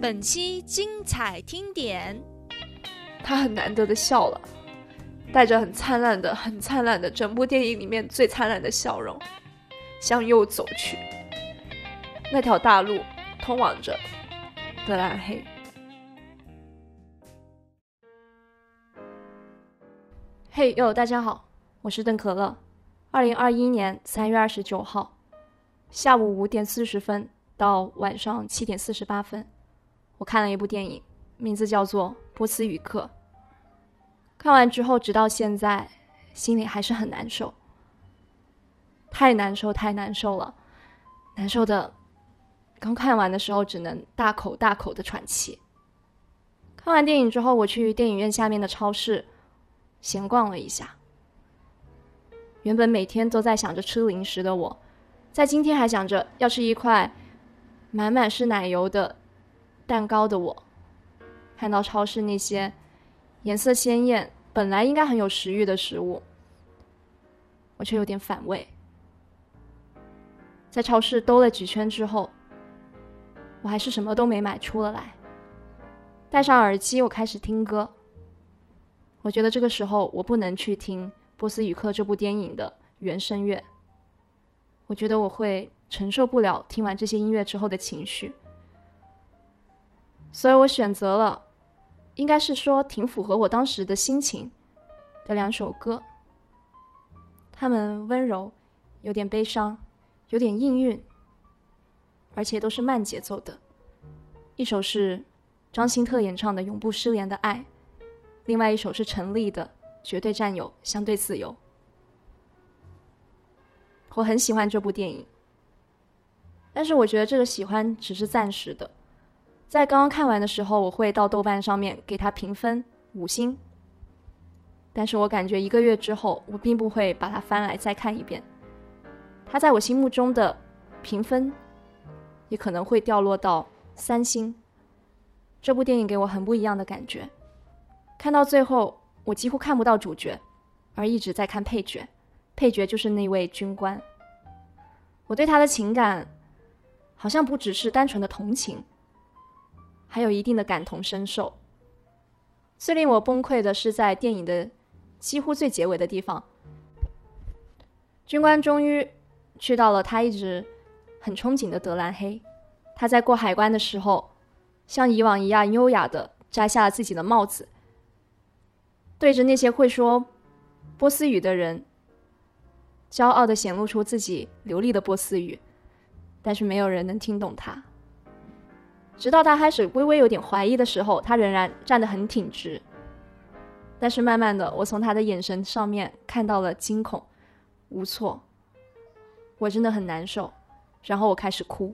本期精彩听点，他很难得的笑了，带着很灿烂的、很灿烂的整部电影里面最灿烂的笑容，向右走去。那条大路通往着德兰黑。嘿哟，大家好，我是邓可乐。二零二一年三月二十九号下午五点四十分到晚上七点四十八分。我看了一部电影，名字叫做《波斯语课》。看完之后，直到现在，心里还是很难受，太难受，太难受了，难受的，刚看完的时候只能大口大口的喘气。看完电影之后，我去电影院下面的超市闲逛了一下。原本每天都在想着吃零食的我，在今天还想着要吃一块满满是奶油的。蛋糕的我，看到超市那些颜色鲜艳、本来应该很有食欲的食物，我却有点反胃。在超市兜了几圈之后，我还是什么都没买出了来。戴上耳机，我开始听歌。我觉得这个时候我不能去听《波斯语课》这部电影的原声乐，我觉得我会承受不了听完这些音乐之后的情绪。所以我选择了，应该是说挺符合我当时的心情的两首歌。他们温柔，有点悲伤，有点应韵，而且都是慢节奏的。一首是张新特演唱的《永不失联的爱》，另外一首是陈粒的《绝对占有，相对自由》。我很喜欢这部电影，但是我觉得这个喜欢只是暂时的。在刚刚看完的时候，我会到豆瓣上面给他评分五星。但是我感觉一个月之后，我并不会把它翻来再看一遍。它在我心目中的评分也可能会掉落到三星。这部电影给我很不一样的感觉。看到最后，我几乎看不到主角，而一直在看配角。配角就是那位军官。我对他的情感，好像不只是单纯的同情。还有一定的感同身受。最令我崩溃的是，在电影的几乎最结尾的地方，军官终于去到了他一直很憧憬的德兰黑。他在过海关的时候，像以往一样优雅的摘下了自己的帽子，对着那些会说波斯语的人，骄傲的显露出自己流利的波斯语，但是没有人能听懂他。直到他开始微微有点怀疑的时候，他仍然站得很挺直。但是慢慢的，我从他的眼神上面看到了惊恐、无措。我真的很难受，然后我开始哭。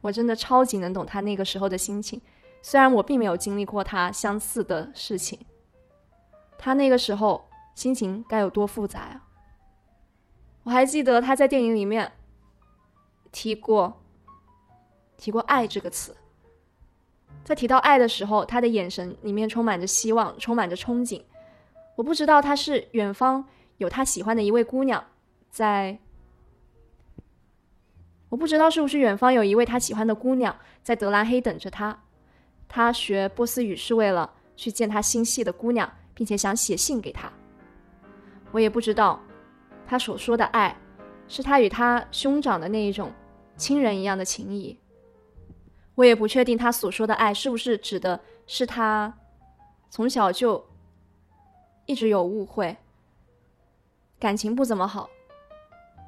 我真的超级能懂他那个时候的心情，虽然我并没有经历过他相似的事情。他那个时候心情该有多复杂呀！我还记得他在电影里面提过。提过“爱”这个词，在提到爱的时候，他的眼神里面充满着希望，充满着憧憬。我不知道他是远方有他喜欢的一位姑娘在，我不知道是不是远方有一位他喜欢的姑娘在德兰黑等着他。他学波斯语是为了去见他心系的姑娘，并且想写信给她。我也不知道他所说的爱，是他与他兄长的那一种亲人一样的情谊。我也不确定他所说的爱是不是指的是他从小就一直有误会，感情不怎么好，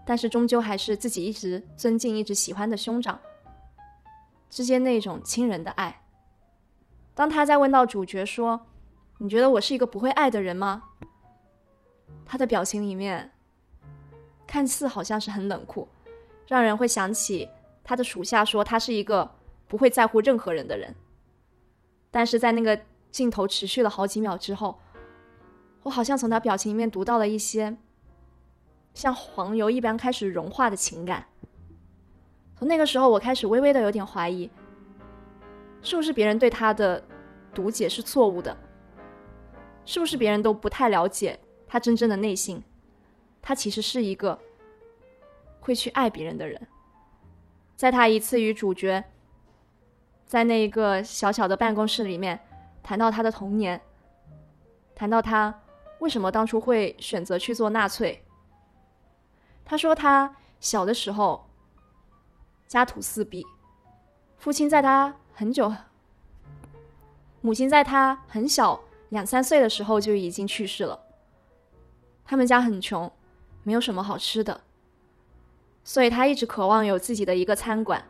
但是终究还是自己一直尊敬、一直喜欢的兄长之间那种亲人的爱。当他在问到主角说：“你觉得我是一个不会爱的人吗？”他的表情里面看似好像是很冷酷，让人会想起他的属下说他是一个。不会在乎任何人的人，但是在那个镜头持续了好几秒之后，我好像从他表情里面读到了一些像黄油一般开始融化的情感。从那个时候，我开始微微的有点怀疑，是不是别人对他的读解是错误的？是不是别人都不太了解他真正的内心？他其实是一个会去爱别人的人。在他一次与主角。在那一个小小的办公室里面谈到他的童年，谈到他为什么当初会选择去做纳粹。他说他小的时候家徒四壁，父亲在他很久，母亲在他很小两三岁的时候就已经去世了。他们家很穷，没有什么好吃的，所以他一直渴望有自己的一个餐馆。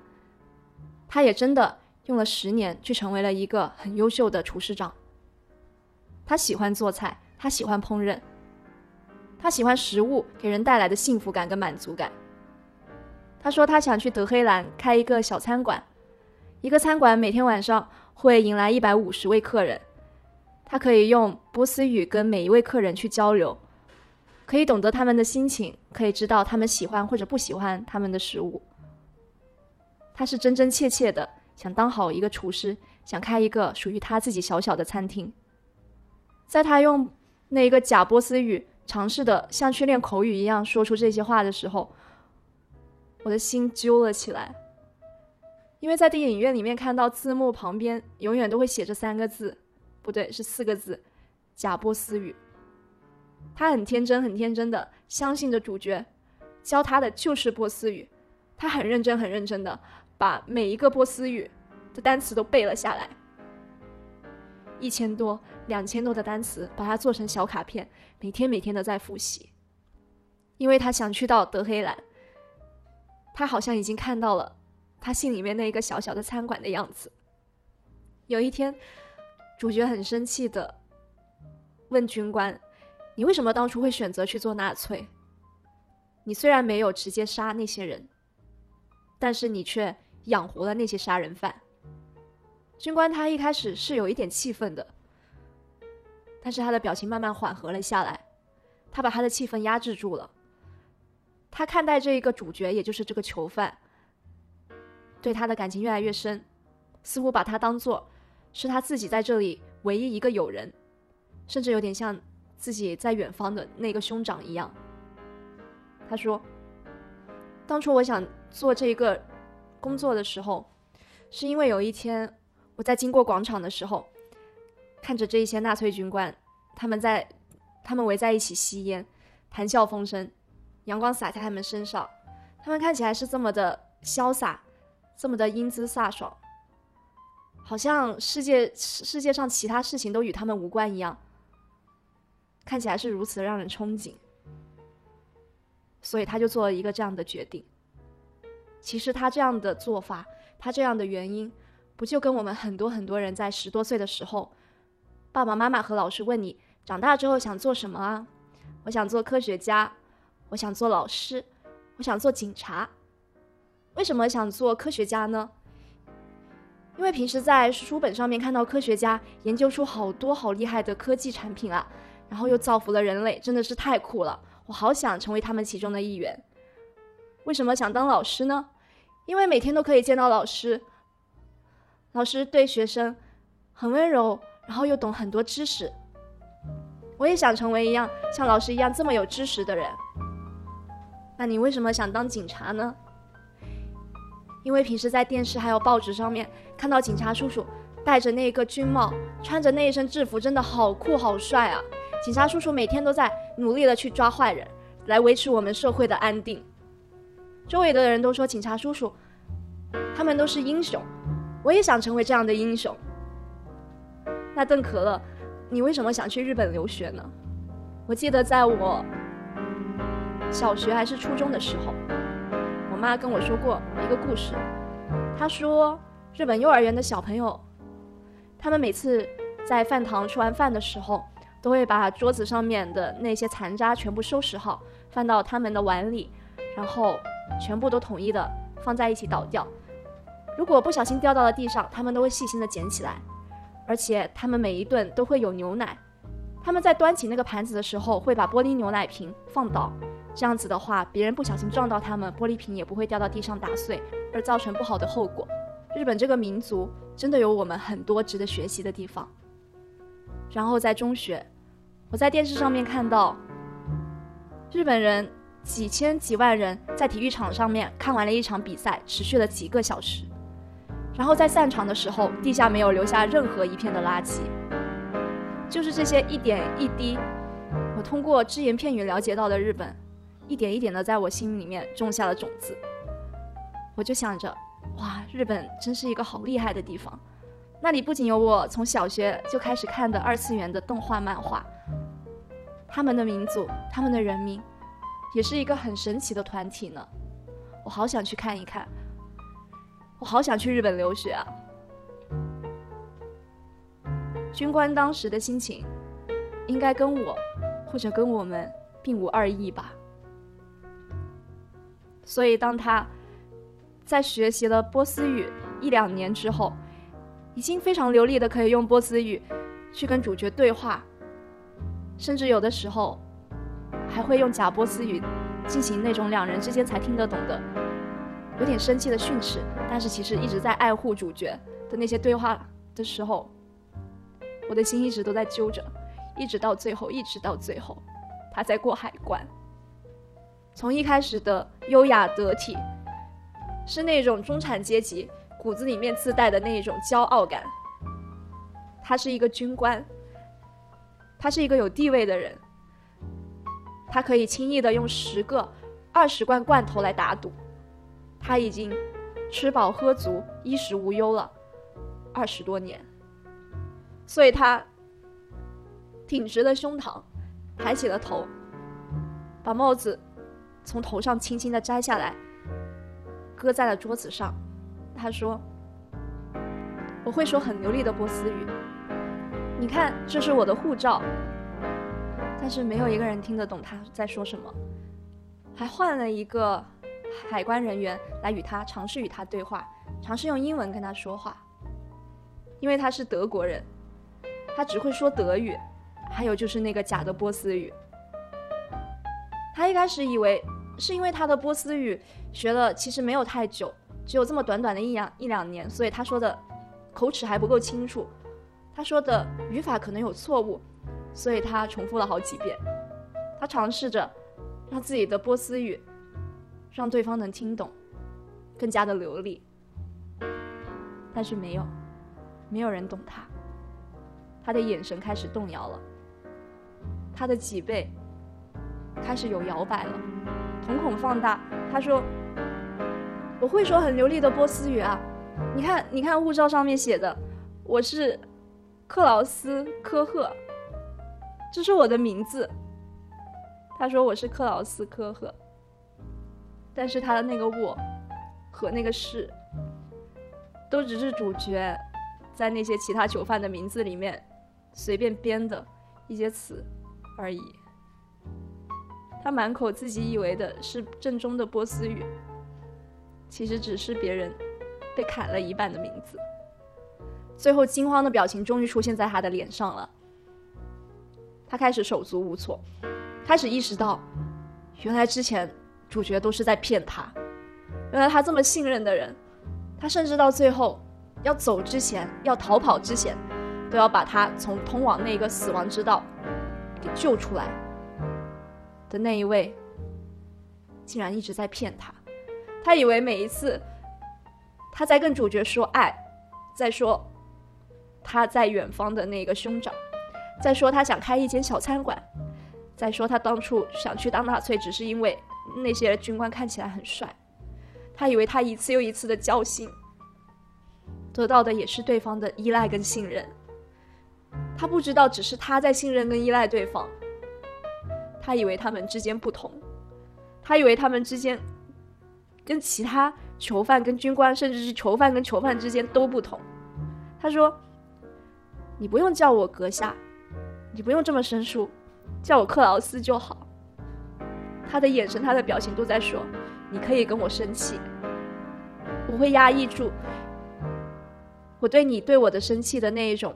他也真的用了十年，去成为了一个很优秀的厨师长。他喜欢做菜，他喜欢烹饪。他喜欢食物给人带来的幸福感跟满足感。他说他想去德黑兰开一个小餐馆，一个餐馆每天晚上会迎来一百五十位客人，他可以用波斯语跟每一位客人去交流，可以懂得他们的心情，可以知道他们喜欢或者不喜欢他们的食物。他是真真切切的想当好一个厨师，想开一个属于他自己小小的餐厅。在他用那一个假波斯语。尝试的像去练口语一样说出这些话的时候，我的心揪了起来。因为在电影院里面看到字幕旁边永远都会写着三个字，不对，是四个字，假波斯语。他很天真，很天真的相信着主角教他的就是波斯语，他很认真，很认真的把每一个波斯语的单词都背了下来。一千多、两千多的单词，把它做成小卡片，每天每天的在复习。因为他想去到德黑兰，他好像已经看到了他心里面那一个小小的餐馆的样子。有一天，主角很生气的问军官：“你为什么当初会选择去做纳粹？你虽然没有直接杀那些人，但是你却养活了那些杀人犯。”军官他一开始是有一点气愤的，但是他的表情慢慢缓和了下来，他把他的气氛压制住了。他看待这一个主角，也就是这个囚犯，对他的感情越来越深，似乎把他当做是他自己在这里唯一一个友人，甚至有点像自己在远方的那个兄长一样。他说：“当初我想做这一个工作的时候，是因为有一天。”我在经过广场的时候，看着这一些纳粹军官，他们在，他们围在一起吸烟，谈笑风生，阳光洒在他们身上，他们看起来是这么的潇洒，这么的英姿飒爽，好像世界世界上其他事情都与他们无关一样，看起来是如此让人憧憬，所以他就做了一个这样的决定。其实他这样的做法，他这样的原因。不就跟我们很多很多人在十多岁的时候，爸爸妈妈和老师问你长大之后想做什么啊？我想做科学家，我想做老师，我想做警察。为什么想做科学家呢？因为平时在书本上面看到科学家研究出好多好厉害的科技产品啊，然后又造福了人类，真的是太酷了！我好想成为他们其中的一员。为什么想当老师呢？因为每天都可以见到老师。老师对学生很温柔，然后又懂很多知识。我也想成为一样像老师一样这么有知识的人。那你为什么想当警察呢？因为平时在电视还有报纸上面看到警察叔叔戴着那个军帽，穿着那一身制服，真的好酷好帅啊！警察叔叔每天都在努力的去抓坏人，来维持我们社会的安定。周围的人都说警察叔叔，他们都是英雄。我也想成为这样的英雄。那邓可乐，你为什么想去日本留学呢？我记得在我小学还是初中的时候，我妈跟我说过一个故事。她说，日本幼儿园的小朋友，他们每次在饭堂吃完饭的时候，都会把桌子上面的那些残渣全部收拾好，放到他们的碗里，然后全部都统一的放在一起倒掉。如果不小心掉到了地上，他们都会细心的捡起来，而且他们每一顿都会有牛奶。他们在端起那个盘子的时候，会把玻璃牛奶瓶放倒，这样子的话，别人不小心撞到他们，玻璃瓶也不会掉到地上打碎，而造成不好的后果。日本这个民族真的有我们很多值得学习的地方。然后在中学，我在电视上面看到，日本人几千几万人在体育场上面看完了一场比赛，持续了几个小时。然后在散场的时候，地下没有留下任何一片的垃圾。就是这些一点一滴，我通过只言片语了解到的日本，一点一点的在我心里面种下了种子。我就想着，哇，日本真是一个好厉害的地方。那里不仅有我从小学就开始看的二次元的动画漫画，他们的民族，他们的人民，也是一个很神奇的团体呢。我好想去看一看，我好想去日本留学啊！军官当时的心情，应该跟我，或者跟我们并无二异吧。所以，当他在学习了波斯语一两年之后，已经非常流利的可以用波斯语去跟主角对话，甚至有的时候还会用假波斯语进行那种两人之间才听得懂的、有点生气的训斥，但是其实一直在爱护主角的那些对话的时候，我的心一直都在揪着，一直到最后，一直到最后，他在过海关，从一开始的优雅得体，是那种中产阶级。骨子里面自带的那一种骄傲感。他是一个军官，他是一个有地位的人，他可以轻易的用十个、二十罐罐头来打赌，他已经吃饱喝足、衣食无忧了二十多年，所以他挺直了胸膛，抬起了头，把帽子从头上轻轻的摘下来，搁在了桌子上。他说：“我会说很流利的波斯语。你看，这是我的护照。但是没有一个人听得懂他在说什么。还换了一个海关人员来与他尝试与他对话，尝试用英文跟他说话。因为他是德国人，他只会说德语，还有就是那个假的波斯语。他一开始以为是因为他的波斯语学了其实没有太久。”只有这么短短的一两一两年，所以他说的口齿还不够清楚，他说的语法可能有错误，所以他重复了好几遍。他尝试着让自己的波斯语让对方能听懂，更加的流利，但是没有，没有人懂他。他的眼神开始动摇了，他的脊背开始有摇摆了，瞳孔放大。他说。我会说很流利的波斯语啊，你看，你看护照上面写的，我是克劳斯科赫，这是我的名字。他说我是克劳斯科赫，但是他的那个我和那个是，都只是主角在那些其他囚犯的名字里面随便编的一些词而已。他满口自己以为的是正宗的波斯语。其实只是别人被砍了一半的名字。最后，惊慌的表情终于出现在他的脸上了。他开始手足无措，开始意识到，原来之前主角都是在骗他。原来他这么信任的人，他甚至到最后要走之前，要逃跑之前，都要把他从通往那个死亡之道给救出来的那一位，竟然一直在骗他。他以为每一次，他在跟主角说爱，在说他在远方的那个兄长，再说他想开一间小餐馆，再说他当初想去当纳粹，只是因为那些军官看起来很帅。他以为他一次又一次的交心，得到的也是对方的依赖跟信任。他不知道，只是他在信任跟依赖对方。他以为他们之间不同，他以为他们之间。跟其他囚犯、跟军官，甚至是囚犯跟囚犯之间都不同。他说：“你不用叫我阁下，你不用这么生疏，叫我克劳斯就好。”他的眼神、他的表情都在说：“你可以跟我生气，我会压抑住我对你对我的生气的那一种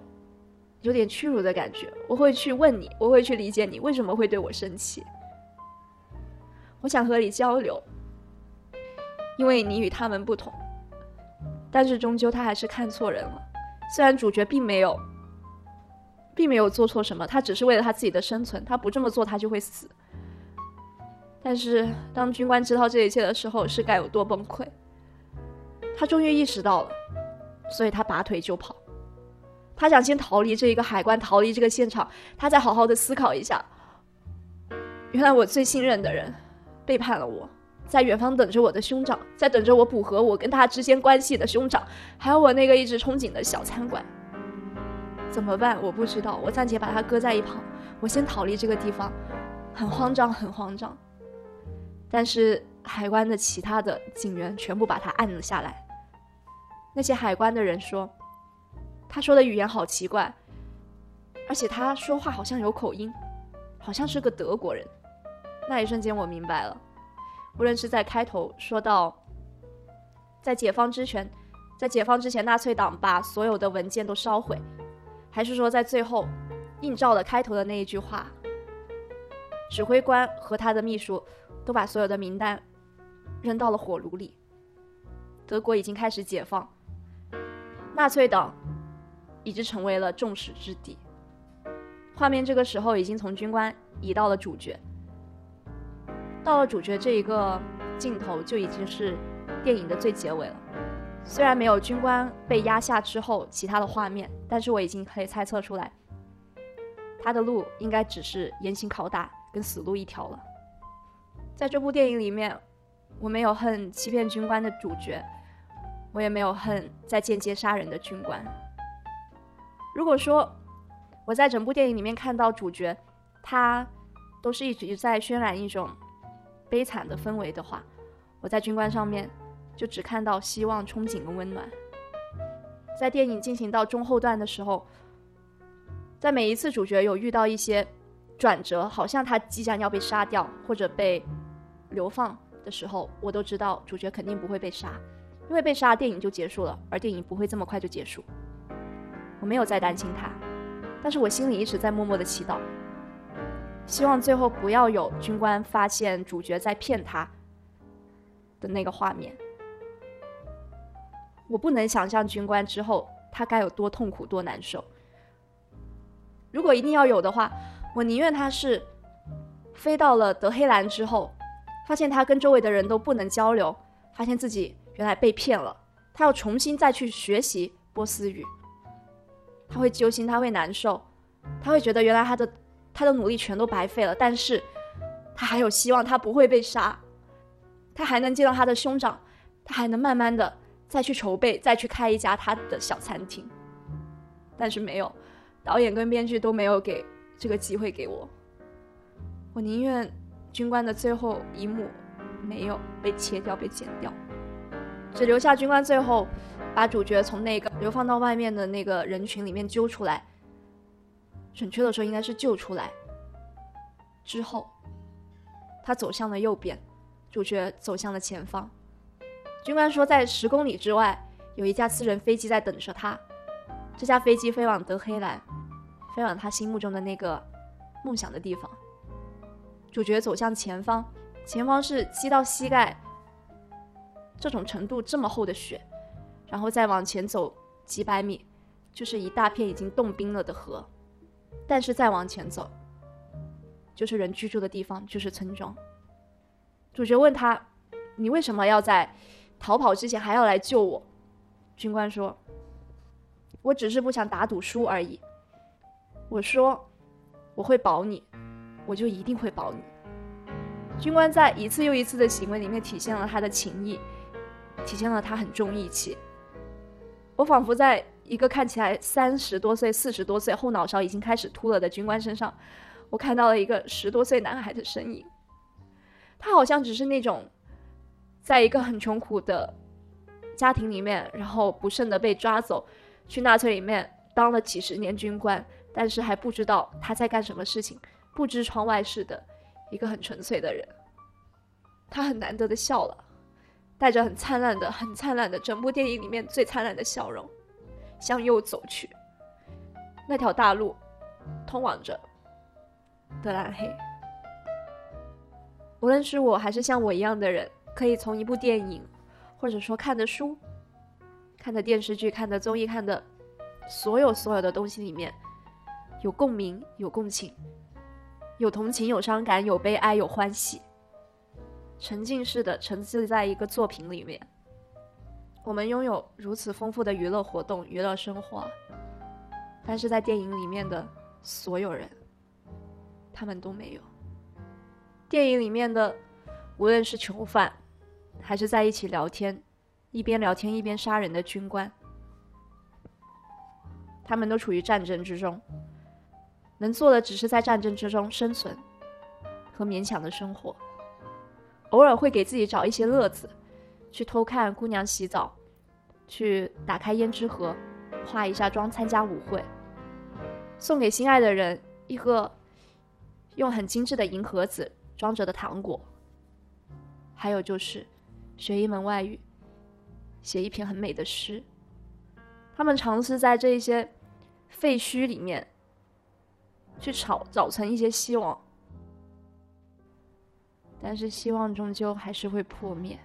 有点屈辱的感觉。我会去问你，我会去理解你为什么会对我生气。我想和你交流。”因为你与他们不同，但是终究他还是看错人了。虽然主角并没有，并没有做错什么，他只是为了他自己的生存，他不这么做他就会死。但是当军官知道这一切的时候，是该有多崩溃？他终于意识到了，所以他拔腿就跑。他想先逃离这一个海关，逃离这个现场，他再好好的思考一下。原来我最信任的人背叛了我，在远方等着我的兄长，在等着我补合我跟他之间关系的兄长，还有我那个一直憧憬的小餐馆。怎么办？我不知道。我暂且把它搁在一旁，我先逃离这个地方。很慌张，很慌张。但是海关的其他的警员全部把他按了下来。那些海关的人说，他说的语言好奇怪，而且他说话好像有口音，好像是个德国人。那一瞬间，我明白了，无论是在开头说到，在解放之前，在解放之前，纳粹党把所有的文件都烧毁，还是说在最后映照了开头的那一句话，指挥官和他的秘书都把所有的名单扔到了火炉里，德国已经开始解放，纳粹党已经成为了众矢之的。画面这个时候已经从军官移到了主角。到了主角这一个镜头，就已经是电影的最结尾了。虽然没有军官被压下之后其他的画面，但是我已经可以猜测出来，他的路应该只是严刑拷打跟死路一条了。在这部电影里面，我没有恨欺骗军官的主角，我也没有恨在间接杀人的军官。如果说我在整部电影里面看到主角，他都是一直在渲染一种。悲惨的氛围的话，我在军官上面就只看到希望、憧憬跟温暖。在电影进行到中后段的时候，在每一次主角有遇到一些转折，好像他即将要被杀掉或者被流放的时候，我都知道主角肯定不会被杀，因为被杀电影就结束了，而电影不会这么快就结束。我没有再担心他，但是我心里一直在默默的祈祷。希望最后不要有军官发现主角在骗他的那个画面。我不能想象军官之后他该有多痛苦、多难受。如果一定要有的话，我宁愿他是飞到了德黑兰之后，发现他跟周围的人都不能交流，发现自己原来被骗了，他要重新再去学习波斯语，他会揪心，他会难受，他会觉得原来他的。他的努力全都白费了，但是他还有希望，他不会被杀，他还能见到他的兄长，他还能慢慢的再去筹备，再去开一家他的小餐厅。但是没有，导演跟编剧都没有给这个机会给我。我宁愿军官的最后一幕没有被切掉、被剪掉，只留下军官最后把主角从那个流放到外面的那个人群里面揪出来。准确的说，应该是救出来之后，他走向了右边，主角走向了前方。军官说，在十公里之外有一架私人飞机在等着他。这架飞机飞往德黑兰，飞往他心目中的那个梦想的地方。主角走向前方，前方是积到膝盖这种程度这么厚的雪，然后再往前走几百米，就是一大片已经冻冰了的河。但是再往前走，就是人居住的地方，就是村庄。主角问他：“你为什么要在逃跑之前还要来救我？”军官说：“我只是不想打赌输而已。”我说：“我会保你，我就一定会保你。”军官在一次又一次的行为里面体现了他的情谊，体现了他很重义气。我仿佛在。一个看起来三十多岁、四十多岁、后脑勺已经开始秃了的军官身上，我看到了一个十多岁男孩的身影。他好像只是那种，在一个很穷苦的家庭里面，然后不慎的被抓走，去纳粹里面当了几十年军官，但是还不知道他在干什么事情，不知窗外事的一个很纯粹的人。他很难得的笑了，带着很灿烂的、很灿烂的，整部电影里面最灿烂的笑容。向右走去，那条大路通往着德兰黑。无论是我还是像我一样的人，可以从一部电影，或者说看的书、看的电视剧、看的综艺、看的所有所有的东西里面，有共鸣、有共情、有同情、有伤感、有悲哀、有欢喜，沉浸式的沉浸在一个作品里面。我们拥有如此丰富的娱乐活动、娱乐生活，但是在电影里面的所有人，他们都没有。电影里面的，无论是囚犯，还是在一起聊天，一边聊天一边杀人的军官，他们都处于战争之中，能做的只是在战争之中生存和勉强的生活，偶尔会给自己找一些乐子。去偷看姑娘洗澡，去打开胭脂盒，化一下妆参加舞会，送给心爱的人一个用很精致的银盒子装着的糖果，还有就是学一门外语，写一篇很美的诗。他们尝试在这一些废墟里面去找找成一些希望，但是希望终究还是会破灭。